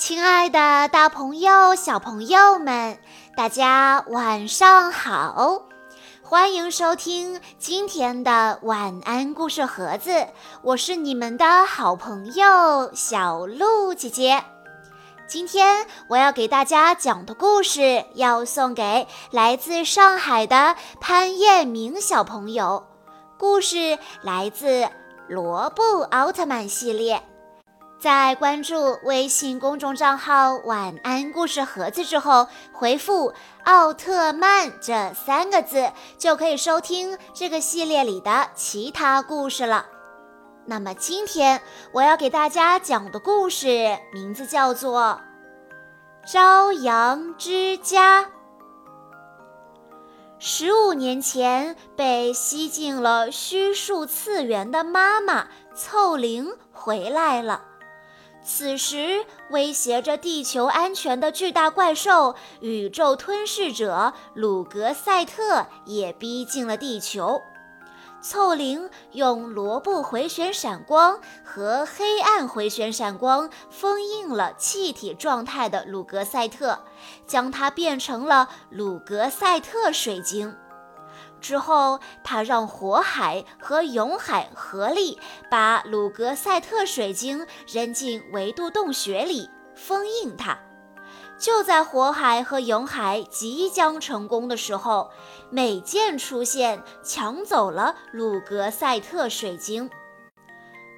亲爱的，大朋友、小朋友们，大家晚上好！欢迎收听今天的晚安故事盒子，我是你们的好朋友小鹿姐姐。今天我要给大家讲的故事，要送给来自上海的潘彦明小朋友。故事来自《罗布奥特曼》系列。在关注微信公众账号“晚安故事盒子”之后，回复“奥特曼”这三个字，就可以收听这个系列里的其他故事了。那么今天我要给大家讲的故事名字叫做《朝阳之家》。十五年前被吸进了虚数次元的妈妈凑灵回来了。此时，威胁着地球安全的巨大怪兽——宇宙吞噬者鲁格赛特也逼近了地球。凑灵用罗布回旋闪光和黑暗回旋闪光封印了气体状态的鲁格赛特，将它变成了鲁格赛特水晶。之后，他让火海和永海合力把鲁格赛特水晶扔进维度洞穴里，封印它。就在火海和永海即将成功的时候，美剑出现，抢走了鲁格赛特水晶。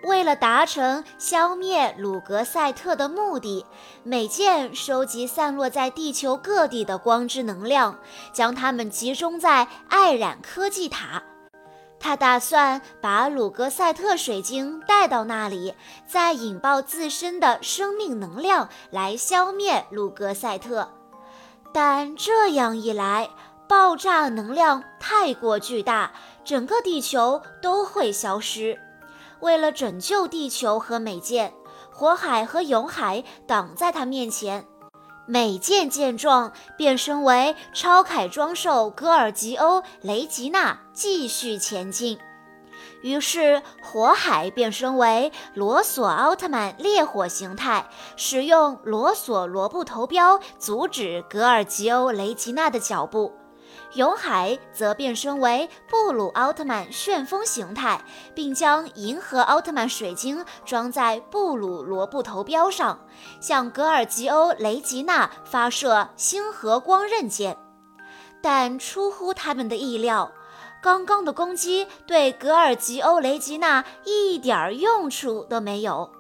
为了达成消灭鲁格赛特的目的，美剑收集散落在地球各地的光之能量，将它们集中在艾冉科技塔。他打算把鲁格赛特水晶带到那里，再引爆自身的生命能量来消灭鲁格赛特。但这样一来，爆炸能量太过巨大，整个地球都会消失。为了拯救地球和美舰，火海和永海挡在他面前。美舰见状，变身为超铠装兽戈尔吉欧雷吉娜，继续前进。于是，火海变身为罗索奥特曼烈火形态，使用罗索罗布头镖阻止戈尔吉欧雷吉娜的脚步。永海则变身为布鲁奥特曼旋风形态，并将银河奥特曼水晶装在布鲁罗布头镖上，向格尔吉欧雷吉娜发射星河光刃剑。但出乎他们的意料，刚刚的攻击对格尔吉欧雷吉娜一点用处都没有。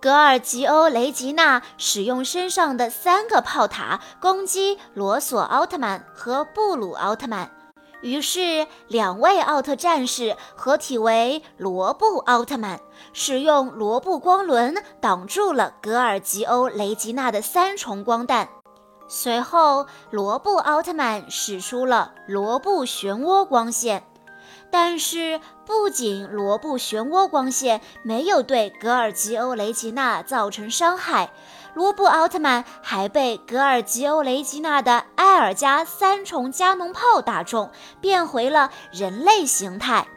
格尔吉欧雷吉娜使用身上的三个炮塔攻击罗索奥特曼和布鲁奥特曼，于是两位奥特战士合体为罗布奥特曼，使用罗布光轮挡住了格尔吉欧雷吉娜的三重光弹。随后，罗布奥特曼使出了罗布漩涡光线。但是，不仅罗布漩涡光线没有对格尔吉欧雷吉娜造成伤害，罗布奥特曼还被格尔吉欧雷吉娜的埃尔加三重加农炮打中，变回了人类形态。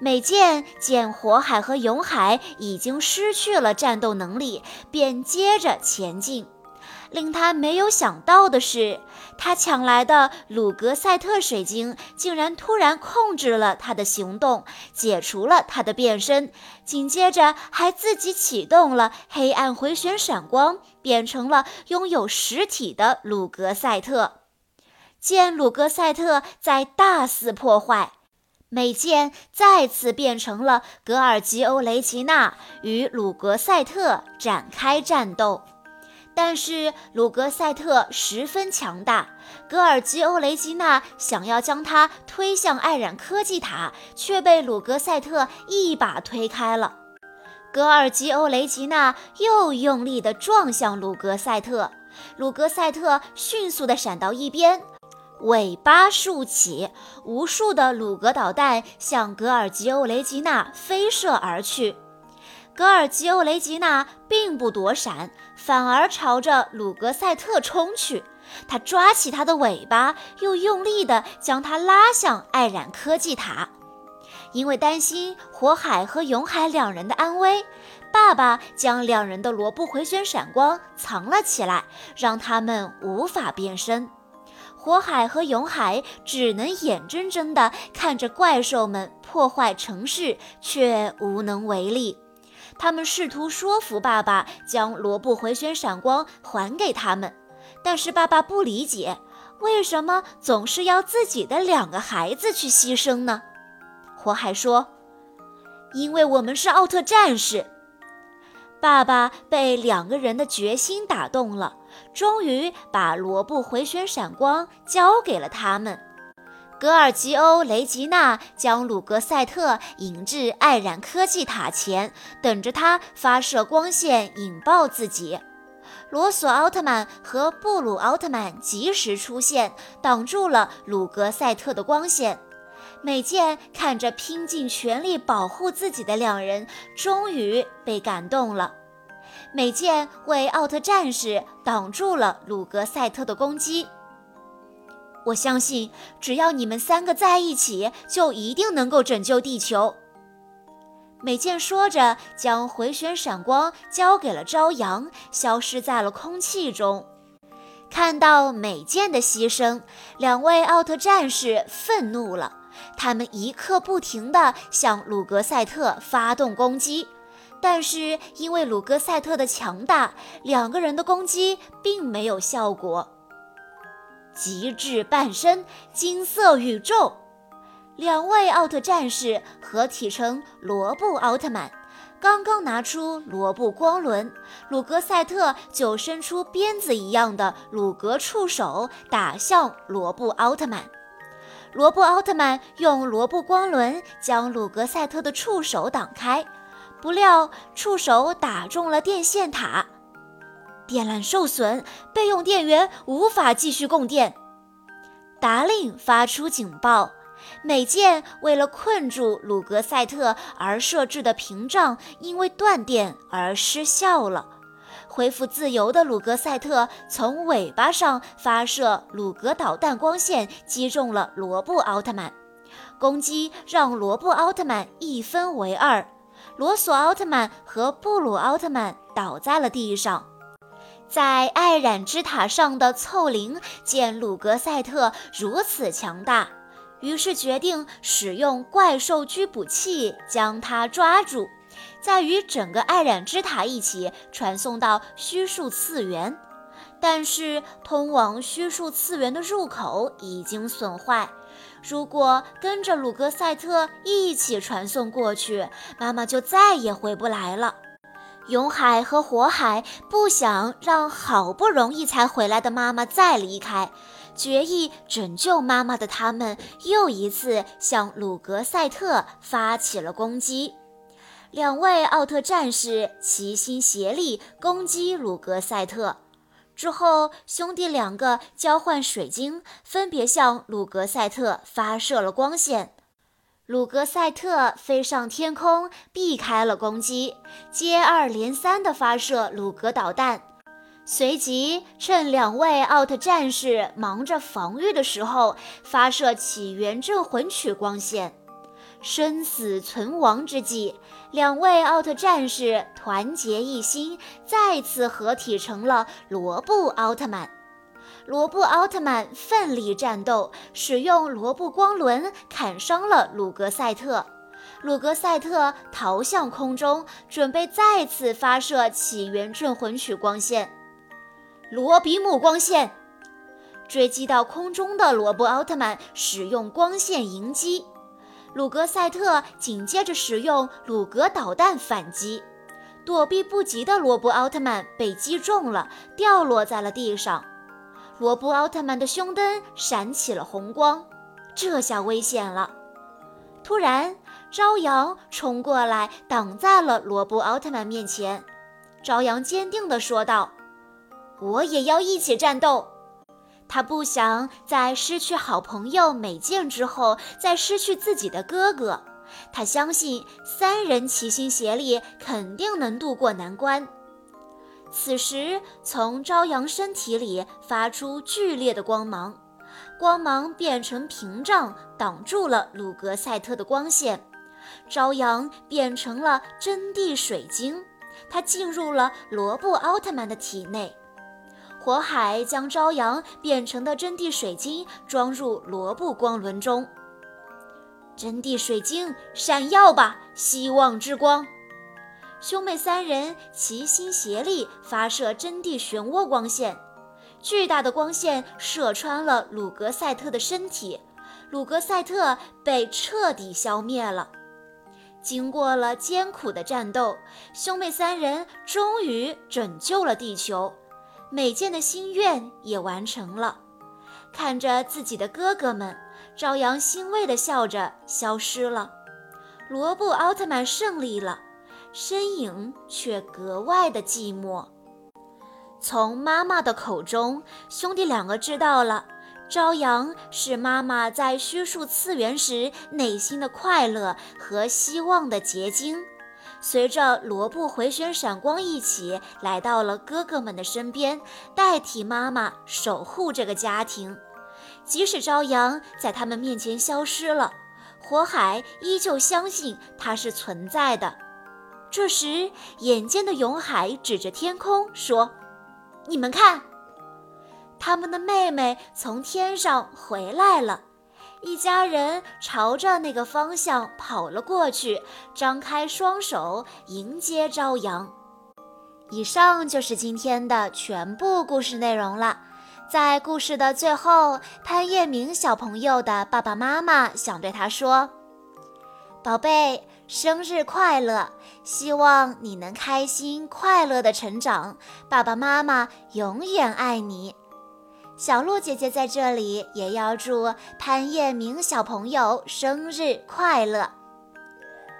美剑见火海和永海已经失去了战斗能力，便接着前进。令他没有想到的是，他抢来的鲁格赛特水晶竟然突然控制了他的行动，解除了他的变身，紧接着还自己启动了黑暗回旋闪光，变成了拥有实体的鲁格赛特。见鲁格赛特在大肆破坏，美剑再次变成了格尔吉欧雷吉娜，与鲁格赛特展开战斗。但是鲁格赛特十分强大，格尔吉欧雷吉娜想要将他推向艾冉科技塔，却被鲁格赛特一把推开了。格尔吉欧雷吉娜又用力地撞向鲁格赛特，鲁格赛特迅速地闪到一边，尾巴竖起，无数的鲁格导弹向格尔吉欧雷吉娜飞射而去。格尔吉欧雷吉娜并不躲闪，反而朝着鲁格赛特冲去。他抓起他的尾巴，又用力地将他拉向艾冉科技塔。因为担心火海和永海两人的安危，爸爸将两人的罗布回旋闪光藏了起来，让他们无法变身。火海和永海只能眼睁睁地看着怪兽们破坏城市，却无能为力。他们试图说服爸爸将罗布回旋闪光还给他们，但是爸爸不理解，为什么总是要自己的两个孩子去牺牲呢？火海说：“因为我们是奥特战士。”爸爸被两个人的决心打动了，终于把罗布回旋闪光交给了他们。格尔吉欧·雷吉娜将鲁格赛特引至艾冉科技塔前，等着他发射光线引爆自己。罗索奥特曼和布鲁奥特曼及时出现，挡住了鲁格赛特的光线。美健看着拼尽全力保护自己的两人，终于被感动了。美健为奥特战士挡住了鲁格赛特的攻击。我相信，只要你们三个在一起，就一定能够拯救地球。美健说着，将回旋闪光交给了朝阳，消失在了空气中。看到美健的牺牲，两位奥特战士愤怒了。他们一刻不停地向鲁格赛特发动攻击，但是因为鲁格赛特的强大，两个人的攻击并没有效果。极致半身金色宇宙，两位奥特战士合体成罗布奥特曼，刚刚拿出罗布光轮，鲁格赛特就伸出鞭子一样的鲁格触手打向罗布奥特曼。罗布奥特曼用罗布光轮将鲁格赛特的触手挡开，不料触手打中了电线塔，电缆受损，备用电源无法继续供电。达令发出警报，美舰为了困住鲁格赛特而设置的屏障因为断电而失效了。恢复自由的鲁格赛特从尾巴上发射鲁格导弹光线，击中了罗布奥特曼。攻击让罗布奥特曼一分为二，罗索奥特曼和布鲁奥特曼倒在了地上。在爱冉之塔上的凑灵见鲁格赛特如此强大，于是决定使用怪兽拘捕器将他抓住。再与整个爱冉之塔一起传送到虚数次元，但是通往虚数次元的入口已经损坏。如果跟着鲁格赛特一起传送过去，妈妈就再也回不来了。永海和火海不想让好不容易才回来的妈妈再离开，决意拯救妈妈的他们又一次向鲁格赛特发起了攻击。两位奥特战士齐心协力攻击鲁格赛特，之后兄弟两个交换水晶，分别向鲁格赛特发射了光线。鲁格赛特飞上天空，避开了攻击，接二连三地发射鲁格导弹。随即趁两位奥特战士忙着防御的时候，发射起源镇魂曲光线。生死存亡之际，两位奥特战士团结一心，再次合体成了罗布奥特曼。罗布奥特曼奋力战斗，使用罗布光轮砍伤了鲁格赛特。鲁格赛特逃向空中，准备再次发射起源镇魂曲光线。罗比姆光线追击到空中的罗布奥特曼，使用光线迎击。鲁格赛特紧接着使用鲁格导弹反击，躲避不及的罗布奥特曼被击中了，掉落在了地上。罗布奥特曼的胸灯闪起了红光，这下危险了。突然，朝阳冲过来，挡在了罗布奥特曼面前。朝阳坚定地说道：“我也要一起战斗。”他不想在失去好朋友美健之后，再失去自己的哥哥。他相信三人齐心协力，肯定能渡过难关。此时，从朝阳身体里发出剧烈的光芒，光芒变成屏障，挡住了鲁格赛特的光线。朝阳变成了真地水晶，它进入了罗布奥特曼的体内。火海将朝阳变成的真谛水晶装入罗布光轮中。真谛水晶闪耀吧，希望之光！兄妹三人齐心协力发射真谛漩涡光线，巨大的光线射穿了鲁格赛特的身体，鲁格赛特被彻底消灭了。经过了艰苦的战斗，兄妹三人终于拯救了地球，美健的心愿也完成了。看着自己的哥哥们，朝阳欣慰地笑着消失了。罗布奥特曼胜利了，身影却格外的寂寞。从妈妈的口中，兄弟两个知道了。朝阳是妈妈在虚数次元时内心的快乐和希望的结晶，随着罗布回旋闪光一起来到了哥哥们的身边，代替妈妈守护这个家庭。即使朝阳在他们面前消失了，火海依旧相信它是存在的。这时，眼尖的永海指着天空说：“你们看。”他们的妹妹从天上回来了，一家人朝着那个方向跑了过去，张开双手迎接朝阳。以上就是今天的全部故事内容了。在故事的最后，潘叶明小朋友的爸爸妈妈想对他说：“宝贝，生日快乐！希望你能开心快乐的成长，爸爸妈妈永远爱你。”小鹿姐姐在这里也要祝潘叶明小朋友生日快乐。